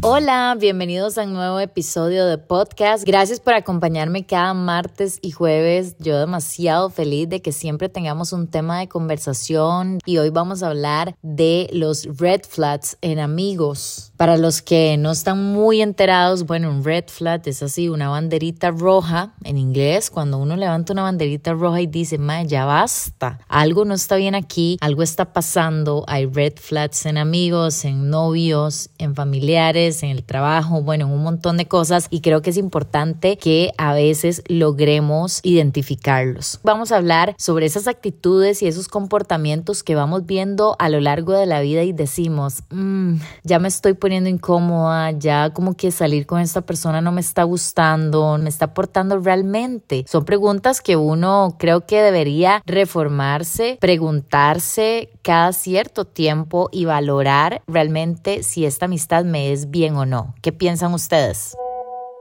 Hola, bienvenidos a un nuevo episodio de podcast. Gracias por acompañarme cada martes y jueves. Yo demasiado feliz de que siempre tengamos un tema de conversación y hoy vamos a hablar de los red flags en amigos. Para los que no están muy enterados, bueno, un red flag es así, una banderita roja en inglés. Cuando uno levanta una banderita roja y dice, ma, ya basta, algo no está bien aquí, algo está pasando. Hay red flags en amigos, en novios, en familiares, en el trabajo, bueno, en un montón de cosas. Y creo que es importante que a veces logremos identificarlos. Vamos a hablar sobre esas actitudes y esos comportamientos que vamos viendo a lo largo de la vida y decimos, mmm, ya me estoy poniendo incómoda, ya como que salir con esta persona no me está gustando, me está aportando realmente. Son preguntas que uno creo que debería reformarse, preguntarse cada cierto tiempo y valorar realmente si esta amistad me es bien o no. ¿Qué piensan ustedes?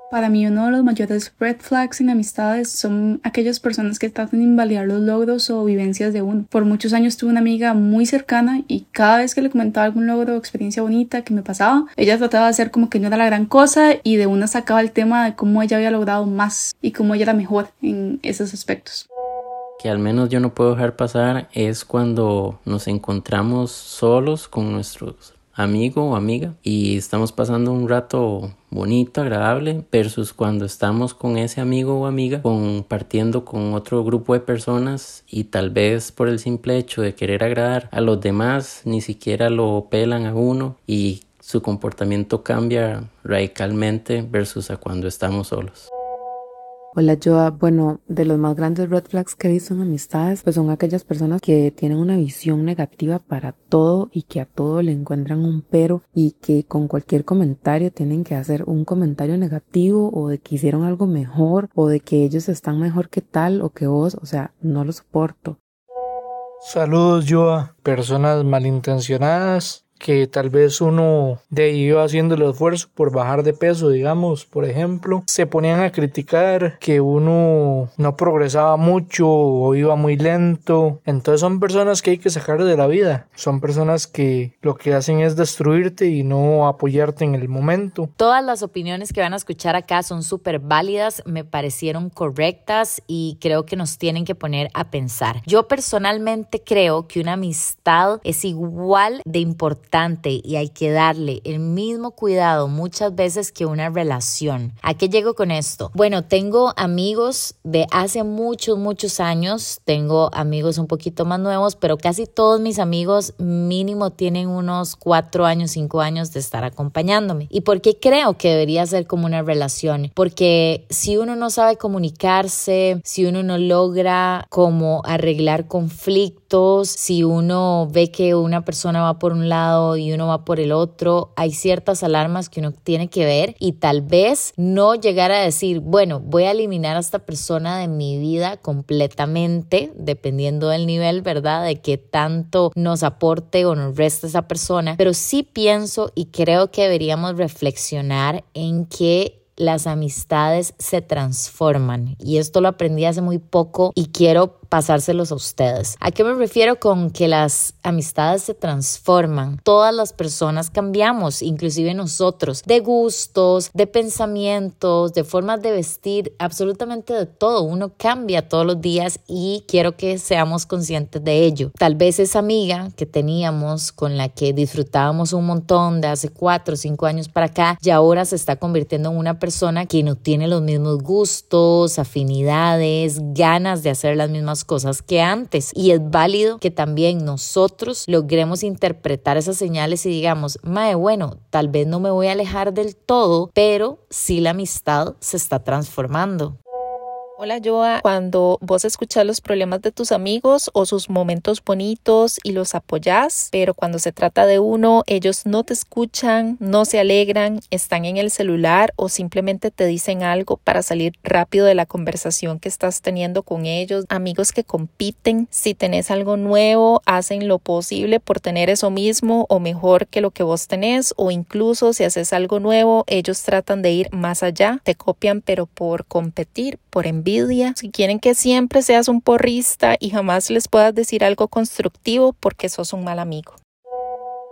Para mí uno de los mayores red flags en amistades son aquellas personas que tratan de invalidar los logros o vivencias de uno. Por muchos años tuve una amiga muy cercana y cada vez que le comentaba algún logro o experiencia bonita que me pasaba, ella trataba de hacer como que no era la gran cosa y de una sacaba el tema de cómo ella había logrado más y cómo ella era mejor en esos aspectos que al menos yo no puedo dejar pasar es cuando nos encontramos solos con nuestros amigo o amiga y estamos pasando un rato bonito, agradable, versus cuando estamos con ese amigo o amiga compartiendo con otro grupo de personas y tal vez por el simple hecho de querer agradar a los demás ni siquiera lo pelan a uno y su comportamiento cambia radicalmente versus a cuando estamos solos. Hola Joa, bueno, de los más grandes red flags que he visto amistades, pues son aquellas personas que tienen una visión negativa para todo y que a todo le encuentran un pero y que con cualquier comentario tienen que hacer un comentario negativo o de que hicieron algo mejor o de que ellos están mejor que tal o que vos, o sea, no lo soporto. Saludos Joa, personas malintencionadas que tal vez uno de iba haciendo el esfuerzo por bajar de peso, digamos, por ejemplo, se ponían a criticar que uno no progresaba mucho o iba muy lento. Entonces son personas que hay que sacar de la vida. Son personas que lo que hacen es destruirte y no apoyarte en el momento. Todas las opiniones que van a escuchar acá son súper válidas, me parecieron correctas y creo que nos tienen que poner a pensar. Yo personalmente creo que una amistad es igual de importante y hay que darle el mismo cuidado muchas veces que una relación. ¿A qué llego con esto? Bueno, tengo amigos de hace muchos, muchos años, tengo amigos un poquito más nuevos, pero casi todos mis amigos mínimo tienen unos cuatro años, cinco años de estar acompañándome. ¿Y por qué creo que debería ser como una relación? Porque si uno no sabe comunicarse, si uno no logra como arreglar conflictos, si uno ve que una persona va por un lado, y uno va por el otro, hay ciertas alarmas que uno tiene que ver y tal vez no llegar a decir, bueno, voy a eliminar a esta persona de mi vida completamente, dependiendo del nivel, ¿verdad? De qué tanto nos aporte o nos resta esa persona, pero sí pienso y creo que deberíamos reflexionar en que las amistades se transforman y esto lo aprendí hace muy poco y quiero pasárselos a ustedes. ¿A qué me refiero con que las amistades se transforman? Todas las personas cambiamos, inclusive nosotros, de gustos, de pensamientos, de formas de vestir, absolutamente de todo. Uno cambia todos los días y quiero que seamos conscientes de ello. Tal vez esa amiga que teníamos con la que disfrutábamos un montón de hace cuatro o cinco años para acá y ahora se está convirtiendo en una persona que no tiene los mismos gustos, afinidades, ganas de hacer las mismas cosas que antes. Y es válido que también nosotros logremos interpretar esas señales y digamos, mae, bueno, tal vez no me voy a alejar del todo, pero sí la amistad se está transformando. Hola Joa, cuando vos escuchas los problemas de tus amigos o sus momentos bonitos y los apoyas, pero cuando se trata de uno, ellos no te escuchan, no se alegran, están en el celular o simplemente te dicen algo para salir rápido de la conversación que estás teniendo con ellos, amigos que compiten, si tenés algo nuevo, hacen lo posible por tener eso mismo o mejor que lo que vos tenés o incluso si haces algo nuevo, ellos tratan de ir más allá, te copian pero por competir, por envidia, si quieren que siempre seas un porrista y jamás les puedas decir algo constructivo porque sos un mal amigo.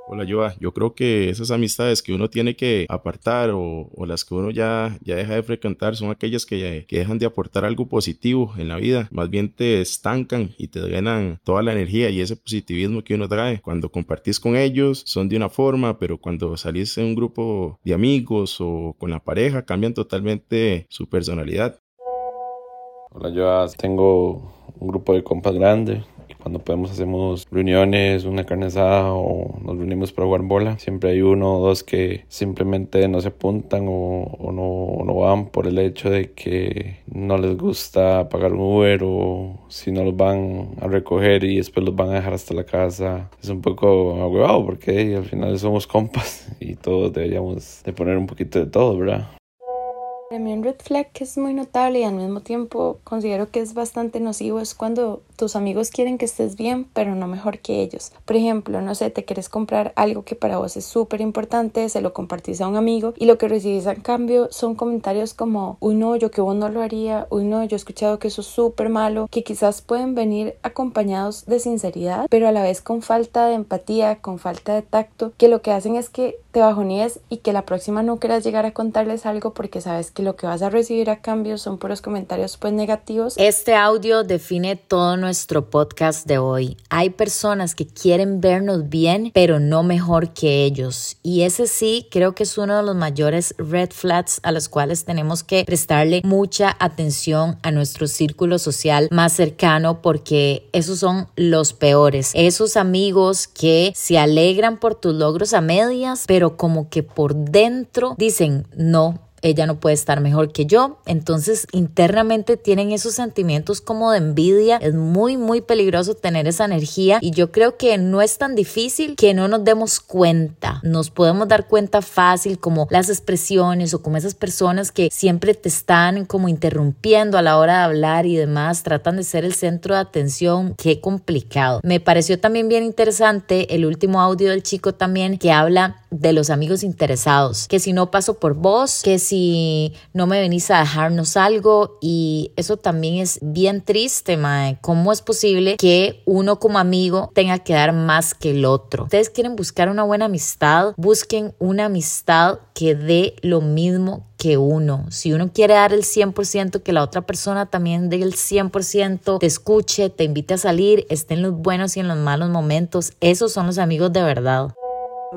Hola Joa, yo creo que esas amistades que uno tiene que apartar o, las que uno ya, ya deja de frecuentar son aquellas que, que, dejan de aportar algo positivo en la vida, más bien te estancan y te drenan toda la energía y ese positivismo que uno trae. Cuando compartís con ellos son de una forma, pero cuando salís en un grupo de amigos o con la pareja cambian totalmente su personalidad. Hola Joa, tengo un grupo de compas grande cuando podemos hacemos reuniones, una carne asada o nos reunimos para jugar bola. Siempre hay uno o dos que simplemente no se apuntan o, no, no, van por el hecho de que no les gusta pagar un Uber o si no los van a recoger y después los van a dejar hasta la casa. Es un poco agüevado porque al final somos compas y todos deberíamos de poner un poquito de todo, ¿verdad? Para mí un red flag que es muy notable y al mismo tiempo considero que es bastante nocivo es cuando tus amigos quieren que estés bien pero no mejor que ellos. Por ejemplo, no sé, te quieres comprar algo que para vos es súper importante, se lo compartís a un amigo y lo que recibís a cambio son comentarios como, uy no, yo que vos no lo haría, uy no, yo he escuchado que eso es súper malo, que quizás pueden venir acompañados de sinceridad pero a la vez con falta de empatía, con falta de tacto, que lo que hacen es que te bajoníes y que la próxima no quieras llegar a contarles algo porque sabes que lo que vas a recibir a cambio son puros comentarios pues negativos. Este audio define todo nuestro podcast de hoy. Hay personas que quieren vernos bien, pero no mejor que ellos. Y ese sí creo que es uno de los mayores red flags a los cuales tenemos que prestarle mucha atención a nuestro círculo social más cercano porque esos son los peores. Esos amigos que se alegran por tus logros a medias, pero como que por dentro dicen, no, ella no puede estar mejor que yo. Entonces internamente tienen esos sentimientos como de envidia. Es muy, muy peligroso tener esa energía y yo creo que no es tan difícil que no nos demos cuenta. Nos podemos dar cuenta fácil como las expresiones o como esas personas que siempre te están como interrumpiendo a la hora de hablar y demás, tratan de ser el centro de atención. Qué complicado. Me pareció también bien interesante el último audio del chico también que habla de los amigos interesados, que si no paso por vos, que si no me venís a dejarnos algo y eso también es bien triste, mae. ¿Cómo es posible que uno como amigo tenga que dar más que el otro? Ustedes quieren buscar una buena amistad, busquen una amistad que dé lo mismo que uno. Si uno quiere dar el 100%, que la otra persona también dé el 100%, te escuche, te invite a salir, esté en los buenos y en los malos momentos. Esos son los amigos de verdad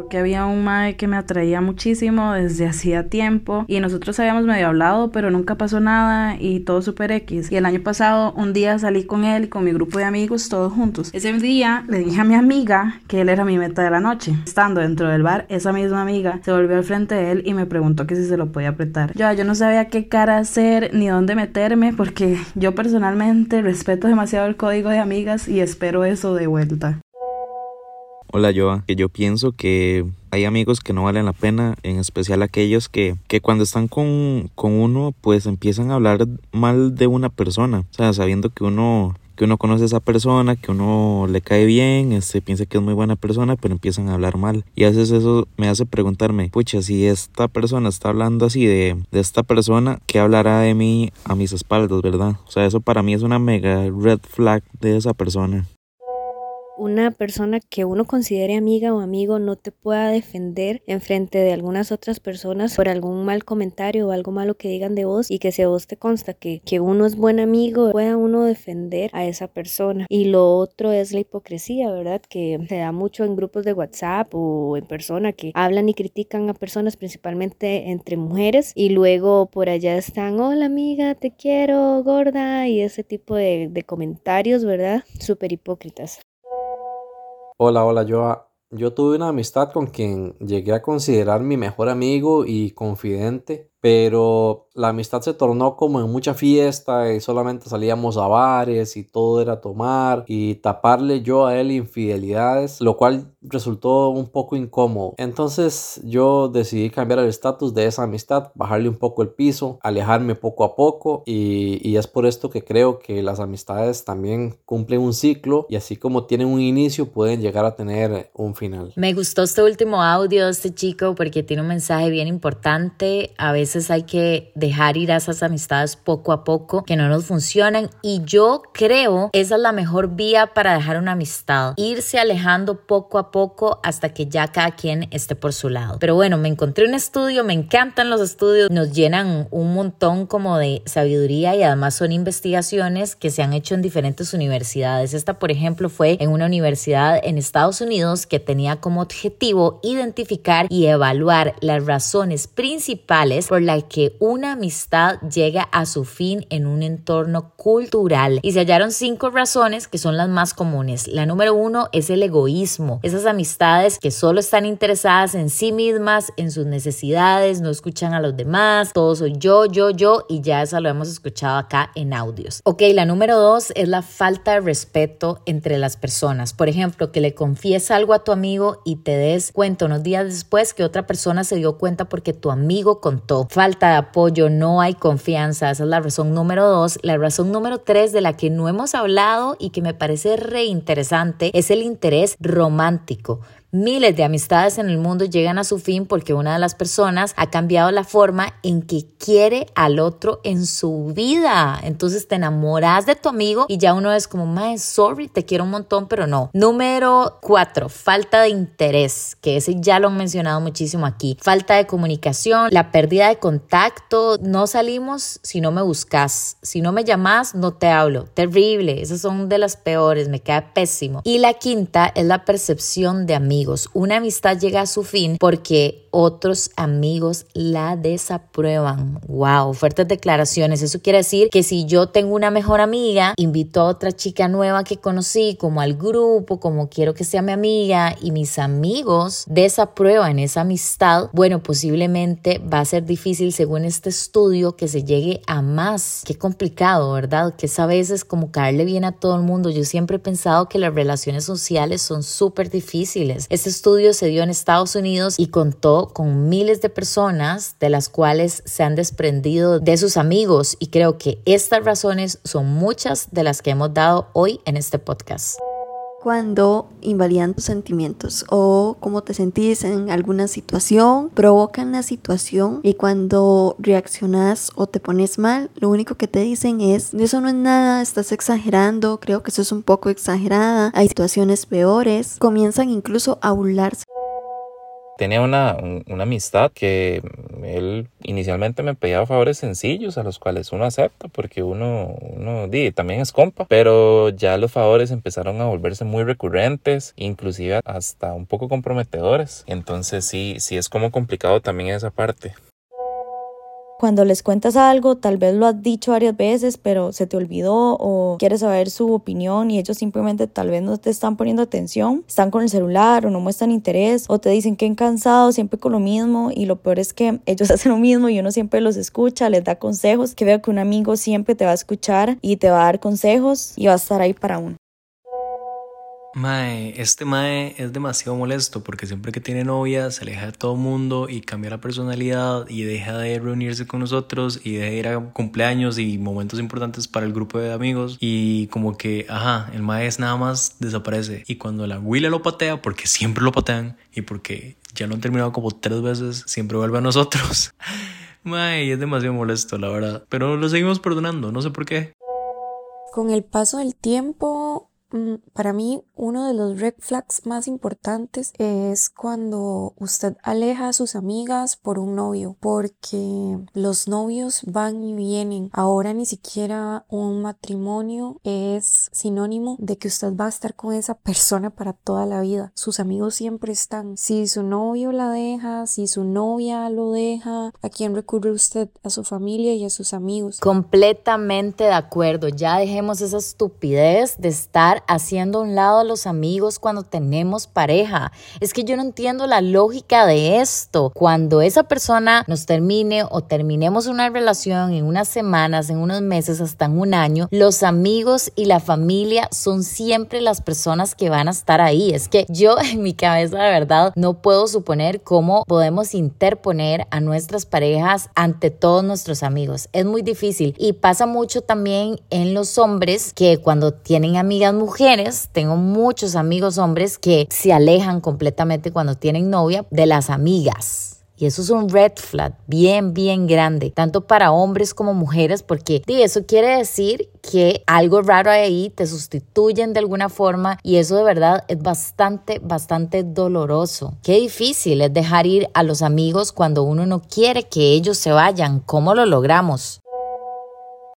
que había un mae que me atraía muchísimo desde hacía tiempo y nosotros habíamos medio hablado pero nunca pasó nada y todo super X. Y el año pasado un día salí con él y con mi grupo de amigos todos juntos. Ese día le dije a mi amiga que él era mi meta de la noche. Estando dentro del bar esa misma amiga se volvió al frente de él y me preguntó que si se lo podía apretar. Yo, yo no sabía qué cara hacer ni dónde meterme porque yo personalmente respeto demasiado el código de amigas y espero eso de vuelta Hola Joa, que yo pienso que hay amigos que no valen la pena, en especial aquellos que, que cuando están con, con uno pues empiezan a hablar mal de una persona, o sea, sabiendo que uno que uno conoce a esa persona, que uno le cae bien, este, piensa que es muy buena persona, pero empiezan a hablar mal. Y a veces eso me hace preguntarme, pucha, si esta persona está hablando así de, de esta persona, ¿qué hablará de mí a mis espaldas, verdad? O sea, eso para mí es una mega red flag de esa persona una persona que uno considere amiga o amigo no te pueda defender en frente de algunas otras personas por algún mal comentario o algo malo que digan de vos y que si a vos te consta que, que uno es buen amigo, pueda uno defender a esa persona. Y lo otro es la hipocresía, ¿verdad? Que se da mucho en grupos de WhatsApp o en persona que hablan y critican a personas principalmente entre mujeres y luego por allá están, hola amiga, te quiero, gorda y ese tipo de, de comentarios, ¿verdad? Súper hipócritas. Hola, hola, yo, yo tuve una amistad con quien llegué a considerar mi mejor amigo y confidente pero la amistad se tornó como en mucha fiesta y solamente salíamos a bares y todo era tomar y taparle yo a él infidelidades, lo cual resultó un poco incómodo. Entonces yo decidí cambiar el estatus de esa amistad, bajarle un poco el piso, alejarme poco a poco y, y, es por esto que creo que las amistades también cumplen un ciclo y así como tienen un inicio pueden llegar a tener un final. Me gustó este último audio este chico porque tiene un mensaje bien importante. A veces hay que dejar ir a esas amistades poco a poco que no nos funcionan y yo creo esa es la mejor vía para dejar una amistad, irse alejando poco a poco hasta que ya cada quien esté por su lado. Pero bueno, me encontré un estudio, me encantan los estudios, nos llenan un montón como de sabiduría y además son investigaciones que se han hecho en diferentes universidades. Esta, por ejemplo, fue en una universidad en Estados Unidos que tenía como objetivo identificar y evaluar las razones principales por las que una amistad llega a su fin en un entorno cultural. Y se hallaron cinco razones que son las más comunes. La número uno es el egoísmo. Esas amistades que solo están interesadas en sí mismas, en sus necesidades, no escuchan a los demás, todo soy yo, yo, yo, y ya eso lo hemos escuchado acá en audios. Ok, la número dos es la falta de respeto entre las personas. Por ejemplo, que le confíes algo a tu amigo y te des cuenta unos días después que otra persona se dio cuenta porque tu amigo contó. Falta de apoyo, no hay confianza, esa es la razón número dos. La razón número tres de la que no hemos hablado y que me parece re interesante es el interés romántico. Miles de amistades en el mundo llegan a su fin porque una de las personas ha cambiado la forma en que quiere al otro en su vida. Entonces te enamoras de tu amigo y ya uno es como, mae, sorry, te quiero un montón, pero no. Número cuatro, falta de interés, que ese ya lo han mencionado muchísimo aquí. Falta de comunicación, la pérdida de contacto. No salimos si no me buscas. Si no me llamas, no te hablo. Terrible. Esas son de las peores, me queda pésimo. Y la quinta es la percepción de amigos una amistad llega a su fin porque otros amigos la desaprueban. Wow, fuertes declaraciones. Eso quiere decir que si yo tengo una mejor amiga, invito a otra chica nueva que conocí como al grupo, como quiero que sea mi amiga y mis amigos desaprueban esa amistad, bueno, posiblemente va a ser difícil según este estudio que se llegue a más. Qué complicado, ¿verdad? Que es a veces como caerle bien a todo el mundo. Yo siempre he pensado que las relaciones sociales son súper difíciles. Este estudio se dio en Estados Unidos y contó con miles de personas de las cuales se han desprendido de sus amigos. Y creo que estas razones son muchas de las que hemos dado hoy en este podcast cuando invalidan tus sentimientos o cómo te sentís en alguna situación, provocan la situación y cuando reaccionas o te pones mal, lo único que te dicen es, eso no es nada, estás exagerando, creo que eso es un poco exagerada, hay situaciones peores, comienzan incluso a burlarse tenía una, una, amistad que él inicialmente me pedía favores sencillos a los cuales uno acepta porque uno, uno di, también es compa, pero ya los favores empezaron a volverse muy recurrentes, inclusive hasta un poco comprometedores. Entonces sí, sí es como complicado también esa parte. Cuando les cuentas algo, tal vez lo has dicho varias veces, pero se te olvidó o quieres saber su opinión y ellos simplemente tal vez no te están poniendo atención, están con el celular o no muestran interés o te dicen que han cansado siempre con lo mismo y lo peor es que ellos hacen lo mismo y uno siempre los escucha, les da consejos, que veo que un amigo siempre te va a escuchar y te va a dar consejos y va a estar ahí para uno. Mae, este Mae es demasiado molesto porque siempre que tiene novia se aleja de todo mundo y cambia la personalidad y deja de reunirse con nosotros y deja de ir a cumpleaños y momentos importantes para el grupo de amigos y como que, ajá, el Mae es nada más desaparece y cuando la Willa lo patea, porque siempre lo patean y porque ya lo han terminado como tres veces, siempre vuelve a nosotros. Mae, es demasiado molesto, la verdad. Pero lo seguimos perdonando, no sé por qué. Con el paso del tiempo para mí, uno de los red flags más importantes es cuando usted aleja a sus amigas por un novio, porque los novios van y vienen. Ahora ni siquiera un matrimonio es sinónimo de que usted va a estar con esa persona para toda la vida. Sus amigos siempre están. Si su novio la deja, si su novia lo deja, ¿a quién recurre usted? A su familia y a sus amigos. Completamente de acuerdo. Ya dejemos esa estupidez de estar haciendo a un lado a los amigos cuando tenemos pareja. Es que yo no entiendo la lógica de esto. Cuando esa persona nos termine o terminemos una relación en unas semanas, en unos meses, hasta en un año, los amigos y la familia son siempre las personas que van a estar ahí. Es que yo en mi cabeza de verdad no puedo suponer cómo podemos interponer a nuestras parejas ante todos nuestros amigos. Es muy difícil y pasa mucho también en los hombres que cuando tienen amigas mujeres, mujeres, tengo muchos amigos hombres que se alejan completamente cuando tienen novia de las amigas. Y eso es un red flag bien, bien grande, tanto para hombres como mujeres, porque eso quiere decir que algo raro hay ahí, te sustituyen de alguna forma y eso de verdad es bastante, bastante doloroso. Qué difícil es dejar ir a los amigos cuando uno no quiere que ellos se vayan. ¿Cómo lo logramos?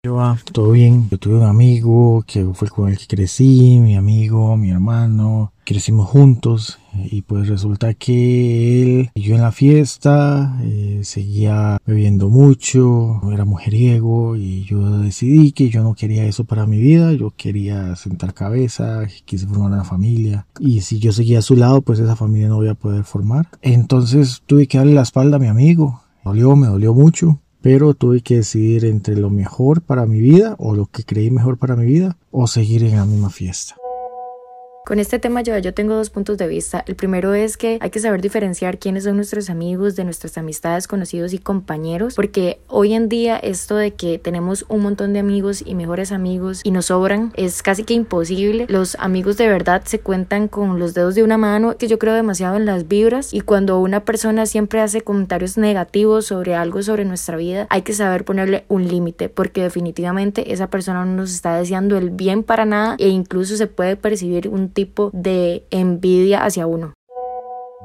Yo, ah, todo bien. Yo tuve un amigo que fue con el que crecí, mi amigo, mi hermano. Crecimos juntos y pues resulta que él, yo en la fiesta, eh, seguía bebiendo mucho, era mujeriego y yo decidí que yo no quería eso para mi vida. Yo quería sentar cabeza, quise formar una familia y si yo seguía a su lado, pues esa familia no voy a poder formar. Entonces tuve que darle la espalda a mi amigo. Me dolió, me dolió mucho pero tuve que decidir entre lo mejor para mi vida o lo que creí mejor para mi vida o seguir en la misma fiesta. Con este tema yo, yo tengo dos puntos de vista. El primero es que hay que saber diferenciar quiénes son nuestros amigos de nuestras amistades, conocidos y compañeros, porque hoy en día esto de que tenemos un montón de amigos y mejores amigos y nos sobran es casi que imposible. Los amigos de verdad se cuentan con los dedos de una mano, que yo creo demasiado en las vibras y cuando una persona siempre hace comentarios negativos sobre algo sobre nuestra vida, hay que saber ponerle un límite, porque definitivamente esa persona no nos está deseando el bien para nada e incluso se puede percibir un de envidia hacia uno.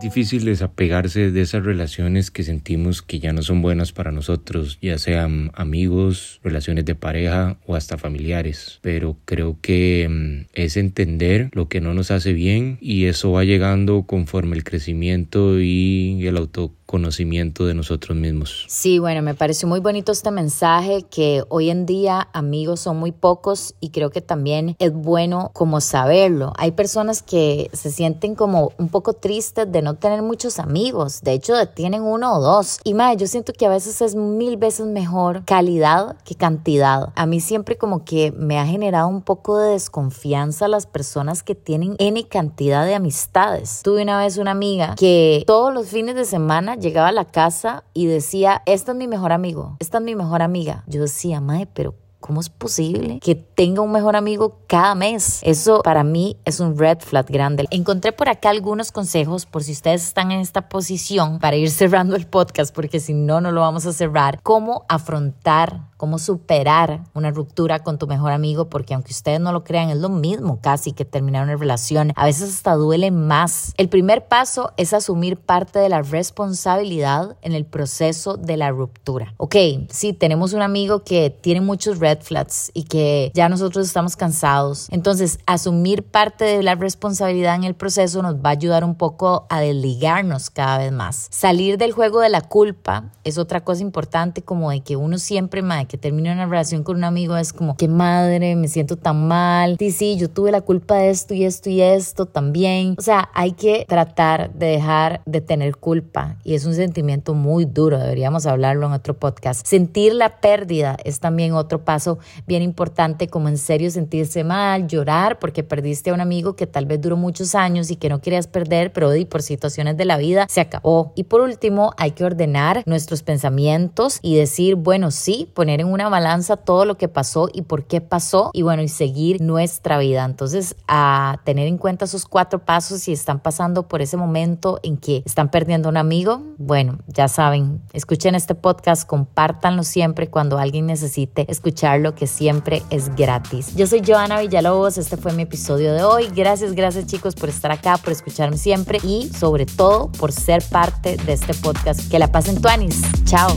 Difícil desapegarse de esas relaciones que sentimos que ya no son buenas para nosotros, ya sean amigos, relaciones de pareja o hasta familiares. Pero creo que mm, es entender lo que no nos hace bien y eso va llegando conforme el crecimiento y el auto conocimiento de nosotros mismos. Sí, bueno, me pareció muy bonito este mensaje que hoy en día amigos son muy pocos y creo que también es bueno como saberlo. Hay personas que se sienten como un poco tristes de no tener muchos amigos, de hecho tienen uno o dos. Y más, yo siento que a veces es mil veces mejor calidad que cantidad. A mí siempre como que me ha generado un poco de desconfianza las personas que tienen N cantidad de amistades. Tuve una vez una amiga que todos los fines de semana llegaba a la casa y decía, esta es mi mejor amigo, esta es mi mejor amiga. Yo decía, mae, pero ¿Cómo es posible que tenga un mejor amigo cada mes? Eso para mí es un red flag grande. Encontré por acá algunos consejos por si ustedes están en esta posición para ir cerrando el podcast, porque si no, no lo vamos a cerrar. Cómo afrontar cómo superar una ruptura con tu mejor amigo, porque aunque ustedes no lo crean, es lo mismo casi que terminar una relación. A veces hasta duele más. El primer paso es asumir parte de la responsabilidad en el proceso de la ruptura. Ok, sí, tenemos un amigo que tiene muchos red flags y que ya nosotros estamos cansados. Entonces, asumir parte de la responsabilidad en el proceso nos va a ayudar un poco a desligarnos cada vez más. Salir del juego de la culpa es otra cosa importante, como de que uno siempre, que termina una relación con un amigo es como, qué madre, me siento tan mal. Sí, sí, yo tuve la culpa de esto y esto y esto también. O sea, hay que tratar de dejar de tener culpa y es un sentimiento muy duro, deberíamos hablarlo en otro podcast. Sentir la pérdida es también otro paso bien importante, como en serio sentirse mal, llorar porque perdiste a un amigo que tal vez duró muchos años y que no querías perder, pero por situaciones de la vida se acabó. Y por último, hay que ordenar nuestros pensamientos y decir, bueno, sí, poner en una balanza todo lo que pasó y por qué pasó y bueno, y seguir nuestra vida. Entonces, a tener en cuenta esos cuatro pasos si están pasando por ese momento en que están perdiendo un amigo, bueno, ya saben, escuchen este podcast, compártanlo siempre cuando alguien necesite escucharlo, que siempre es gratis. Yo soy Joana Villalobos, este fue mi episodio de hoy. Gracias, gracias chicos por estar acá, por escucharme siempre y sobre todo por ser parte de este podcast. Que la pasen tuanis. Chao.